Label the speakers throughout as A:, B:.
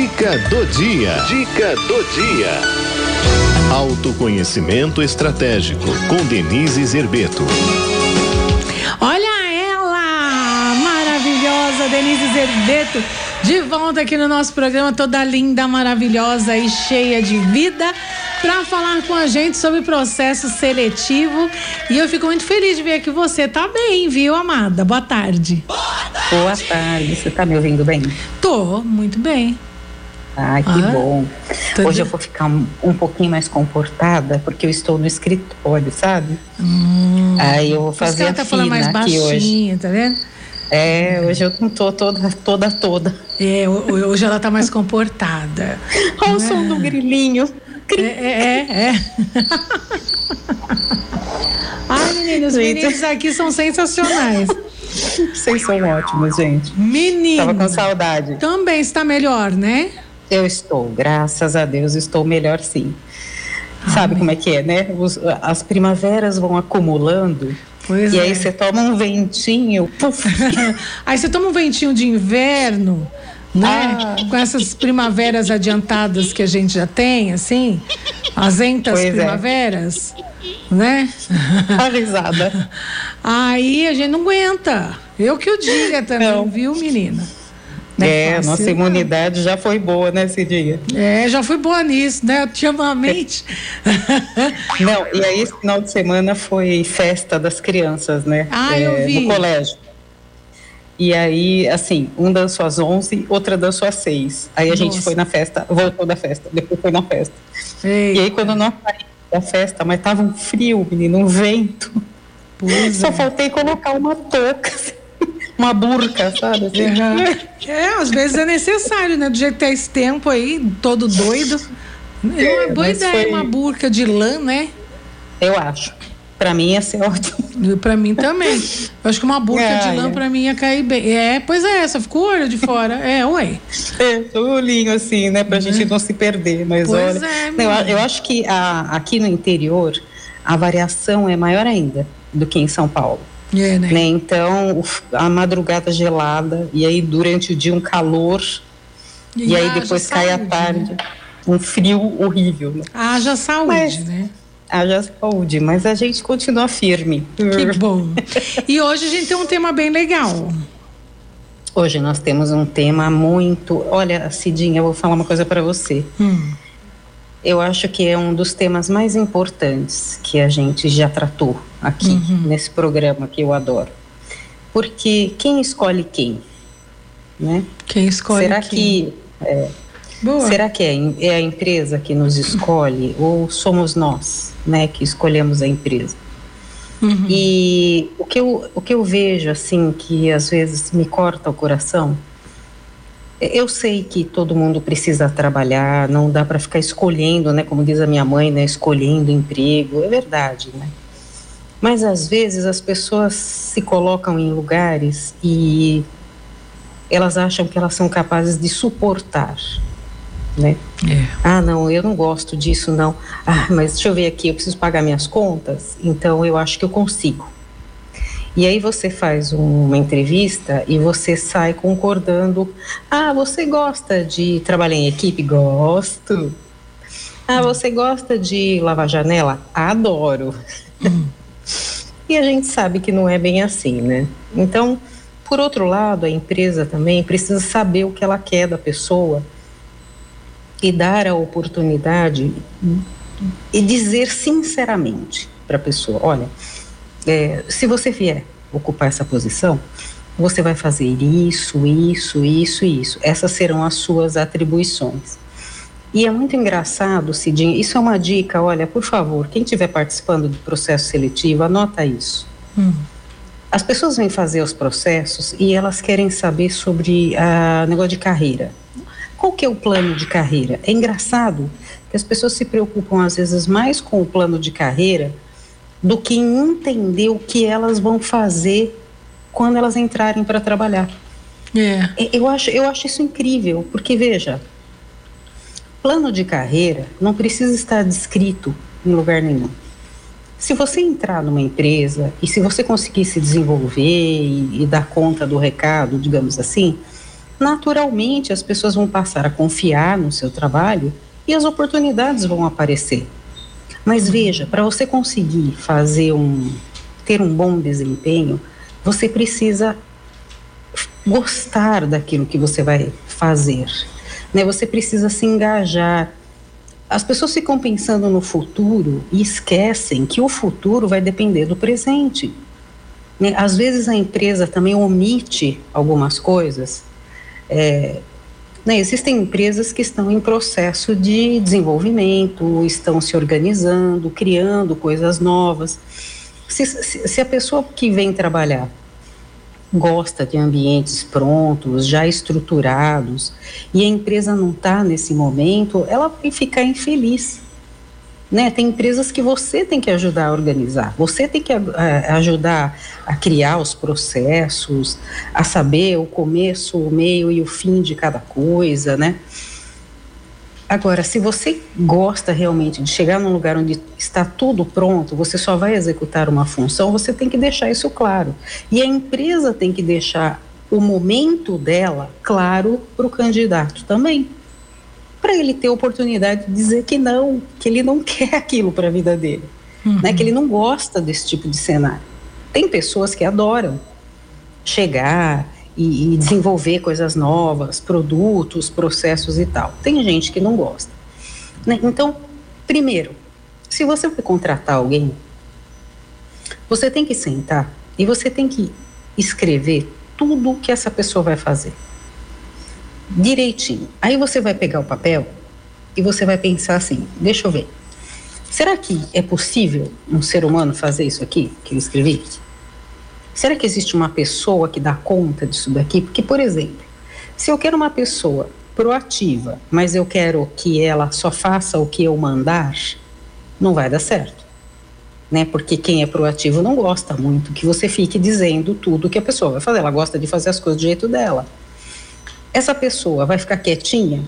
A: Dica do dia. Dica do dia. Autoconhecimento estratégico com Denise Zerbeto.
B: Olha ela, maravilhosa Denise Zerbeto, de volta aqui no nosso programa, toda linda, maravilhosa e cheia de vida para falar com a gente sobre processo seletivo. E eu fico muito feliz de ver que você tá bem, viu, amada? Boa tarde.
C: Boa tarde. Você tá me ouvindo bem?
B: Tô, muito bem.
C: Ai, que ah, bom. Hoje eu vou ficar um, um, pouquinho mais comportada, porque eu estou no escritório, sabe? Hum,
B: Aí eu vou fazer a tá fina mais aqui hoje. Tá vendo?
C: É, hoje eu não tô toda, toda, toda.
B: É, hoje ela tá mais comportada.
C: Olha o som do grilinho.
B: É, é, é. é. Ai, meninos, os meninos aqui são sensacionais.
C: Vocês são ótimos, gente.
B: Menina.
C: Tava com saudade.
B: Também está melhor, né?
C: Eu estou, graças a Deus, estou melhor sim. Ai. Sabe como é que é, né? Os, as primaveras vão acumulando. Pois e é. aí você toma um ventinho. Puf.
B: aí você toma um ventinho de inverno né? Ah. Com essas primaveras adiantadas que a gente já tem, assim, as entas pois é. primaveras, é. né?
C: A risada.
B: Aí a gente não aguenta. Eu que o diga também, não. viu, menina?
C: É, é fácil, nossa imunidade já foi boa nesse dia.
B: É, já foi boa nisso, né? Ultimamente.
C: Não, e aí esse final de semana foi festa das crianças, né?
B: Ah, é, eu vi.
C: No colégio. E aí, assim, um dançou às 11, outra dançou às 6. Aí a Nossa. gente foi na festa, voltou da festa, depois foi na festa. Eita. E aí, quando nós saímos da festa, mas tava um frio, menino, um vento. Pois Só é. faltei colocar uma touca, assim, uma burca, sabe? Assim.
B: Uhum. É, às vezes é necessário, né? Do jeito que tá esse tempo aí, todo doido. É uma boa ideia, foi... uma burca de lã, né?
C: Eu acho. Para mim ia ser ótimo.
B: Para mim também. Eu acho que uma burca de lã para mim ia cair bem. É, pois é, essa ficou o olho de fora. É, ué.
C: É, o olhinho assim, né, pra é. gente não se perder, mas pois olha. É, eu, eu, acho que a, aqui no interior a variação é maior ainda do que em São Paulo.
B: É, né?
C: né? Então, a madrugada gelada e aí durante o dia um calor e, e aí depois cai saúde, a tarde. Né? Um frio horrível. Né?
B: Haja saúde, mas, né?
C: haja saúde, mas a gente continua firme.
B: Que bom. E hoje a gente tem um tema bem legal.
C: Hoje nós temos um tema muito. Olha, Cidinha, eu vou falar uma coisa para você. Hum. Eu acho que é um dos temas mais importantes que a gente já tratou aqui uhum. nesse programa que eu adoro. Porque quem escolhe quem? Né?
B: Quem escolhe
C: Será
B: quem?
C: que é. Será que é, é a empresa que nos escolhe ou somos nós, né, que escolhemos a empresa? Uhum. E o que, eu, o que eu vejo, assim, que às vezes me corta o coração, eu sei que todo mundo precisa trabalhar, não dá para ficar escolhendo, né, como diz a minha mãe, né, escolhendo emprego, é verdade, né? Mas às vezes as pessoas se colocam em lugares e elas acham que elas são capazes de suportar né? É. Ah, não, eu não gosto disso, não. Ah, mas deixa eu ver aqui, eu preciso pagar minhas contas, então eu acho que eu consigo. E aí você faz uma entrevista e você sai concordando. Ah, você gosta de trabalhar em equipe? Gosto. Ah, você gosta de lavar janela? Adoro. E a gente sabe que não é bem assim, né? Então, por outro lado, a empresa também precisa saber o que ela quer da pessoa e dar a oportunidade e dizer sinceramente para a pessoa: olha, é, se você vier ocupar essa posição, você vai fazer isso, isso, isso e isso. Essas serão as suas atribuições. E é muito engraçado, Cidinha, isso é uma dica, olha, por favor, quem estiver participando do processo seletivo, anota isso. Hum. As pessoas vêm fazer os processos e elas querem saber sobre a negócio de carreira. Qual que é o plano de carreira? É engraçado que as pessoas se preocupam às vezes mais com o plano de carreira do que entender o que elas vão fazer quando elas entrarem para trabalhar.
B: É.
C: Eu, acho, eu acho isso incrível, porque veja, plano de carreira não precisa estar descrito em lugar nenhum. Se você entrar numa empresa e se você conseguir se desenvolver e, e dar conta do recado, digamos assim, naturalmente as pessoas vão passar a confiar no seu trabalho e as oportunidades vão aparecer. Mas veja, para você conseguir fazer um ter um bom desempenho, você precisa gostar daquilo que você vai fazer. Né? Você precisa se engajar. As pessoas ficam pensando no futuro e esquecem que o futuro vai depender do presente. Né? Às vezes a empresa também omite algumas coisas. É, né, existem empresas que estão em processo de desenvolvimento, estão se organizando, criando coisas novas. Se, se, se a pessoa que vem trabalhar gosta de ambientes prontos, já estruturados, e a empresa não está nesse momento, ela vai ficar infeliz. Né? Tem empresas que você tem que ajudar a organizar, você tem que a, a, ajudar a criar os processos, a saber o começo, o meio e o fim de cada coisa, né? Agora, se você gosta realmente de chegar num lugar onde está tudo pronto, você só vai executar uma função, você tem que deixar isso claro. E a empresa tem que deixar o momento dela claro para o candidato também. Para ele ter oportunidade de dizer que não, que ele não quer aquilo para a vida dele, uhum. né? que ele não gosta desse tipo de cenário. Tem pessoas que adoram chegar e, e desenvolver coisas novas, produtos, processos e tal. Tem gente que não gosta. Né? Então, primeiro, se você vai contratar alguém, você tem que sentar e você tem que escrever tudo que essa pessoa vai fazer. Direitinho. Aí você vai pegar o papel e você vai pensar assim: deixa eu ver. Será que é possível um ser humano fazer isso aqui que eu escrevi? Será que existe uma pessoa que dá conta disso daqui? Porque, por exemplo, se eu quero uma pessoa proativa, mas eu quero que ela só faça o que eu mandar, não vai dar certo. Né? Porque quem é proativo não gosta muito que você fique dizendo tudo que a pessoa vai fazer. Ela gosta de fazer as coisas do jeito dela. Essa pessoa vai ficar quietinha,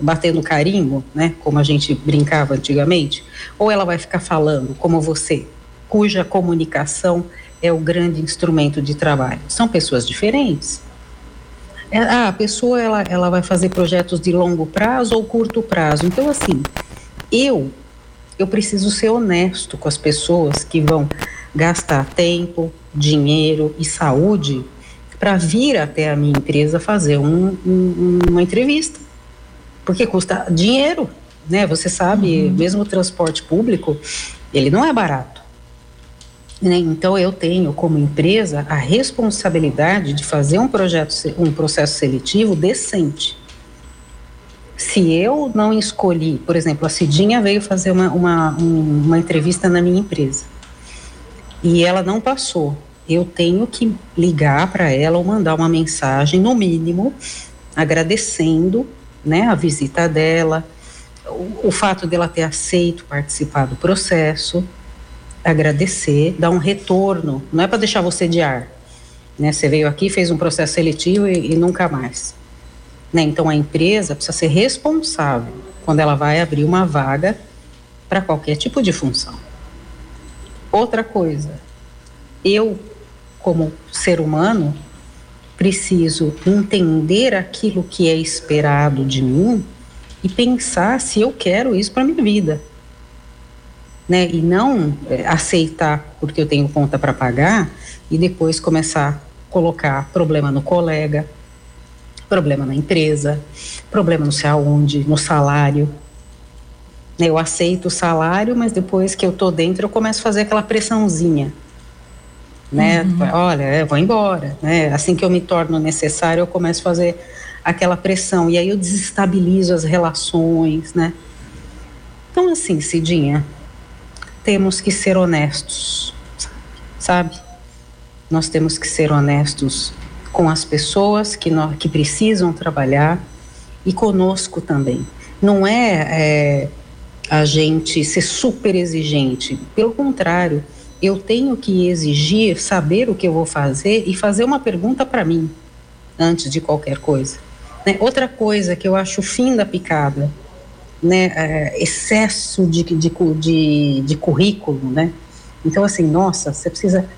C: batendo carinho, né? Como a gente brincava antigamente, ou ela vai ficar falando como você, cuja comunicação é o grande instrumento de trabalho. São pessoas diferentes. É, ah, a pessoa ela, ela vai fazer projetos de longo prazo ou curto prazo. Então, assim, eu eu preciso ser honesto com as pessoas que vão gastar tempo, dinheiro e saúde para vir até a minha empresa fazer um, um, uma entrevista, porque custa dinheiro, né? Você sabe, uhum. mesmo o transporte público, ele não é barato. Né? Então, eu tenho, como empresa, a responsabilidade de fazer um projeto, um processo seletivo decente. Se eu não escolhi, por exemplo, a Cidinha veio fazer uma, uma, uma entrevista na minha empresa e ela não passou, eu tenho que ligar para ela ou mandar uma mensagem, no mínimo, agradecendo né, a visita dela, o, o fato dela ter aceito participar do processo agradecer, dar um retorno, não é para deixar você de ar. Né? Você veio aqui, fez um processo seletivo e, e nunca mais. Né? Então a empresa precisa ser responsável quando ela vai abrir uma vaga para qualquer tipo de função. Outra coisa, eu, como ser humano, preciso entender aquilo que é esperado de mim e pensar se eu quero isso para minha vida né? E não é, aceitar porque eu tenho conta para pagar e depois começar a colocar problema no colega, problema na empresa, problema não sei aonde, no salário. Né? Eu aceito o salário, mas depois que eu tô dentro eu começo a fazer aquela pressãozinha. Né? Uhum. Olha, eu vou embora, né? Assim que eu me torno necessário, eu começo a fazer aquela pressão e aí eu desestabilizo as relações, né? Então assim, Cidinha, temos que ser honestos, sabe? Nós temos que ser honestos com as pessoas que, nós, que precisam trabalhar e conosco também. Não é, é a gente ser super exigente, pelo contrário, eu tenho que exigir saber o que eu vou fazer e fazer uma pergunta para mim antes de qualquer coisa. Né? Outra coisa que eu acho o fim da picada né, é, excesso de, de, de, de currículo, né? Então, assim, nossa, você precisa.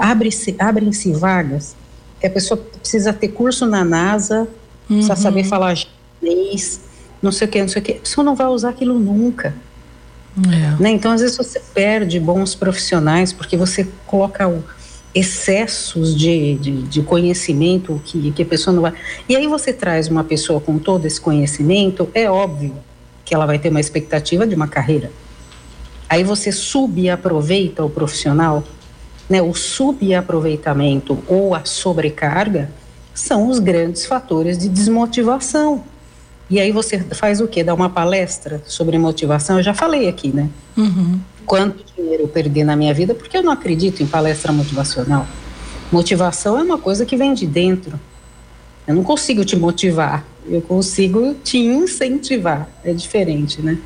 C: Abre-se abrem-se vagas que a pessoa precisa ter curso na NASA, uhum. precisa saber falar japonês, não sei o que, não sei o que. A pessoa não vai usar aquilo nunca. É. Né? Então, às vezes, você perde bons profissionais porque você coloca o, excessos de, de, de, conhecimento que, que a pessoa não vai. E aí você traz uma pessoa com todo esse conhecimento, é óbvio que ela vai ter uma expectativa de uma carreira. Aí você subaproveita o profissional, né? O subaproveitamento ou a sobrecarga são os grandes fatores de desmotivação. E aí você faz o quê? Dá uma palestra sobre motivação. Eu já falei aqui, né? Uhum. Quanto dinheiro eu perdi na minha vida porque eu não acredito em palestra motivacional. Motivação é uma coisa que vem de dentro. Eu não consigo te motivar, eu consigo te incentivar. É diferente, né?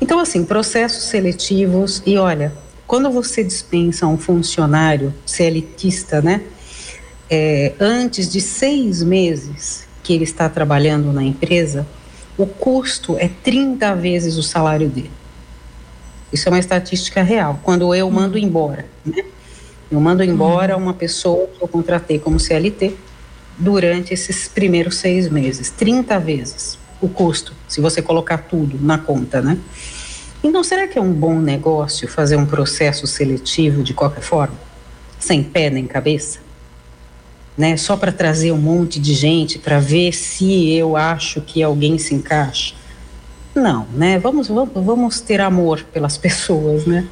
C: Então, assim, processos seletivos. E olha, quando você dispensa um funcionário CLTista, né? É, antes de seis meses que ele está trabalhando na empresa, o custo é 30 vezes o salário dele. Isso é uma estatística real. Quando eu mando embora, né? Eu mando embora uma pessoa que eu contratei como CLT durante esses primeiros seis meses, 30 vezes o custo, se você colocar tudo na conta, né? Então, será que é um bom negócio fazer um processo seletivo de qualquer forma? Sem pé nem cabeça? Né? Só para trazer um monte de gente para ver se eu acho que alguém se encaixa? Não, né? Vamos, vamos, vamos ter amor pelas pessoas, né?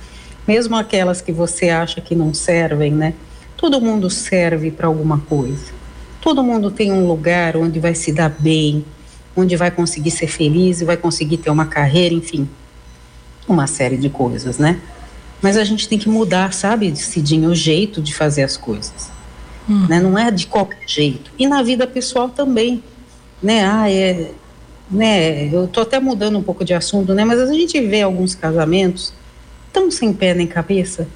C: Mesmo aquelas que você acha que não servem, né? Todo mundo serve para alguma coisa. Todo mundo tem um lugar onde vai se dar bem, onde vai conseguir ser feliz e vai conseguir ter uma carreira, enfim, uma série de coisas, né? Mas a gente tem que mudar, sabe, Cidinho, o jeito de fazer as coisas. Hum. Né? Não é de qualquer jeito. E na vida pessoal também, né? Ah, é, né, eu tô até mudando um pouco de assunto, né, mas a gente vê alguns casamentos tão sem pé nem cabeça.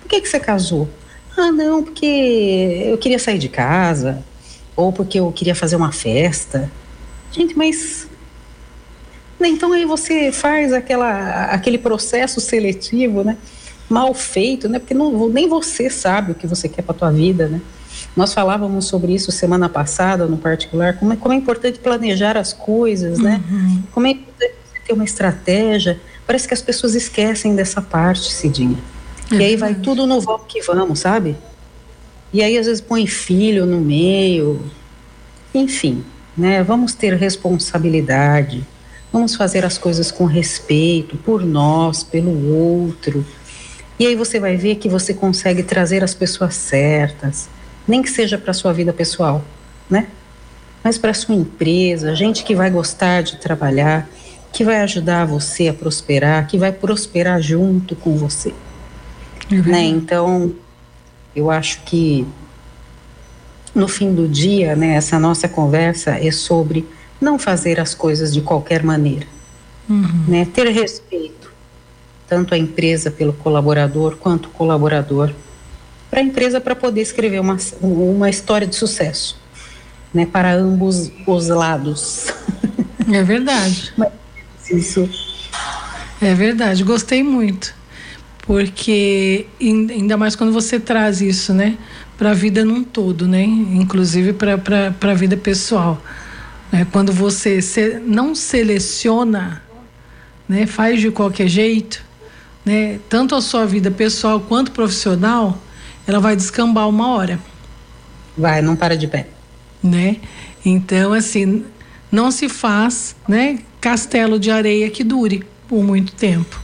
C: Por que que você casou? Ah, não, porque eu queria sair de casa, ou porque eu queria fazer uma festa. Gente, mas né, então aí você faz aquela, aquele processo seletivo, né, mal feito, né, porque não, nem você sabe o que você quer para tua vida, né. Nós falávamos sobre isso semana passada, no particular, como é, como é importante planejar as coisas, né? Uhum. Como é importante ter uma estratégia. Parece que as pessoas esquecem dessa parte, Cidinha. É e aí vai tudo no vamos que vamos, sabe? E aí às vezes põe filho no meio. Enfim, né? Vamos ter responsabilidade. Vamos fazer as coisas com respeito por nós, pelo outro. E aí você vai ver que você consegue trazer as pessoas certas nem que seja para sua vida pessoal, né? Mas para sua empresa, gente que vai gostar de trabalhar, que vai ajudar você a prosperar, que vai prosperar junto com você. Uhum. Né? Então, eu acho que no fim do dia, né, essa nossa conversa é sobre não fazer as coisas de qualquer maneira, uhum. né? Ter respeito tanto a empresa pelo colaborador quanto o colaborador para a empresa para poder escrever uma, uma história de sucesso, né, para ambos os lados.
B: É verdade.
C: Mas isso.
B: É verdade, gostei muito, porque ainda mais quando você traz isso, né, para a vida num todo, né, inclusive para a vida pessoal. Né, quando você se, não seleciona, né, faz de qualquer jeito, né, tanto a sua vida pessoal quanto profissional, ela vai descambar uma hora.
C: Vai, não para de pé.
B: Né? Então, assim, não se faz, né, castelo de areia que dure por muito tempo.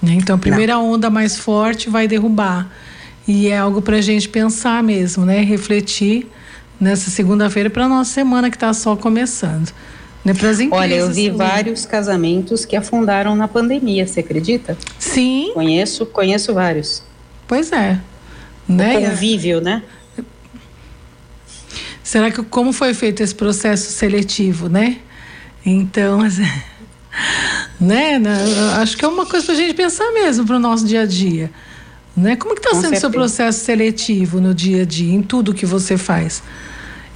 B: Né? Então, a primeira não. onda mais forte vai derrubar. E é algo para a gente pensar mesmo, né? Refletir nessa segunda-feira para nossa semana que está só começando. Né, empresas,
C: Olha, eu vi vários casamentos que afundaram na pandemia, você acredita?
B: Sim.
C: Conheço, conheço vários.
B: Pois é
C: né? O convívio, né?
B: Será que como foi feito esse processo seletivo, né? Então, né, né? Acho que é uma coisa para a gente pensar mesmo para o nosso dia a dia, né? Como que está sendo o seu processo seletivo no dia a dia, em tudo que você faz?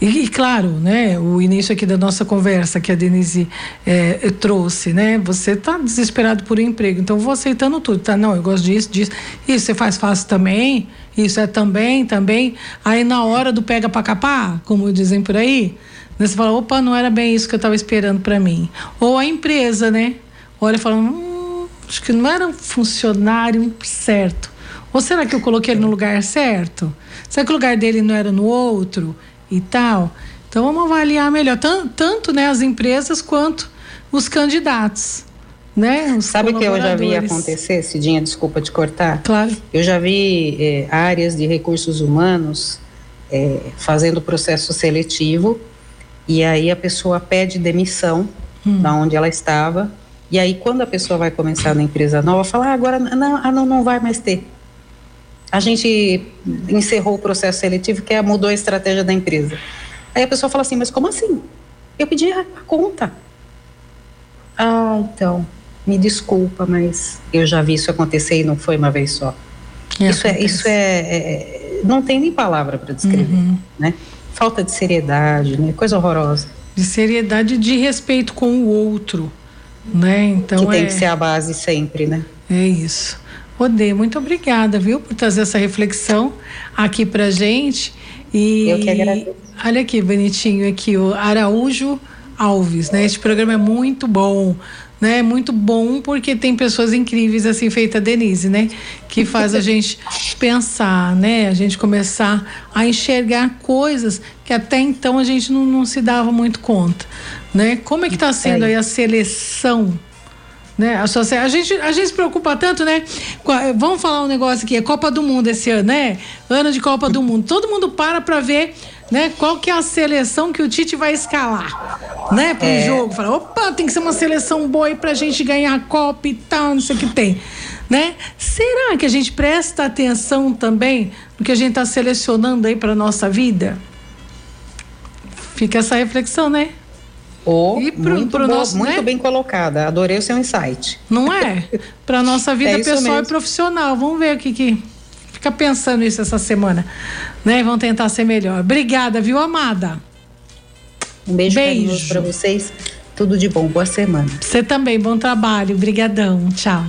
B: E, e, claro, né, o início aqui da nossa conversa que a Denise é, trouxe, né? Você está desesperado por um emprego, então vou aceitando tudo, tá? Não, eu gosto disso, disso. Isso você faz fácil também, Isso é também, também. Aí na hora do pega para capar, como dizem por aí, né, você fala, opa, não era bem isso que eu estava esperando para mim. Ou a empresa, né? Olha e fala, hum, acho que não era um funcionário certo. Ou será que eu coloquei ele no lugar certo? Será que o lugar dele não era no outro e tal? Então vamos avaliar melhor, tanto, tanto né, as empresas quanto os candidatos. Né, os
C: Sabe que eu já vi acontecer, Cidinha, desculpa te cortar?
B: Claro.
C: Eu já vi é, áreas de recursos humanos é, fazendo processo seletivo e aí a pessoa pede demissão hum. da onde ela estava e aí quando a pessoa vai começar na empresa nova, fala ah, agora não, ah, não, não vai mais ter. A gente encerrou o processo seletivo que é, mudou a estratégia da empresa. Aí a pessoa fala assim, mas como assim? Eu pedi a, a conta. Ah, então, me desculpa, mas eu já vi isso acontecer e não foi uma vez só. isso é, isso é, é, não tem nem palavra para descrever, uhum. né? Falta de seriedade, né? Coisa horrorosa.
B: De seriedade, de respeito com o outro, né? Então
C: que tem é... que ser a base sempre, né?
B: É isso. Odê, muito obrigada, viu, por trazer essa reflexão aqui pra gente.
C: E eu que agradeço.
B: Olha aqui, bonitinho, aqui, o Araújo Alves, né? Este programa é muito bom, né? Muito bom porque tem pessoas incríveis assim, feita a Denise, né? Que faz a gente pensar, né? A gente começar a enxergar coisas que até então a gente não, não se dava muito conta, né? Como é que está sendo aí a seleção né? A, a, gente, a gente se preocupa tanto, né? Vamos falar um negócio aqui, é Copa do Mundo esse ano, né? Ano de Copa do Mundo. Todo mundo para para ver né? Qual que é a seleção que o Tite vai escalar, né? Pro é. jogo. Fala, opa, tem que ser uma seleção boa aí pra gente ganhar a Copa e tal, não sei o que tem, né? Será que a gente presta atenção também no que a gente tá selecionando aí pra nossa vida? Fica essa reflexão, né?
C: Oh, e pro, muito, pro boa, nosso, muito né? bem colocada. Adorei o seu insight.
B: Não é? Para nossa vida é pessoal mesmo. e profissional. Vamos ver o que que fica pensando isso essa semana, né? Vão tentar ser melhor. Obrigada, viu, amada?
C: Um beijo, beijo. para vocês. Tudo de bom. Boa semana.
B: Você também. Bom trabalho. Obrigadão. Tchau.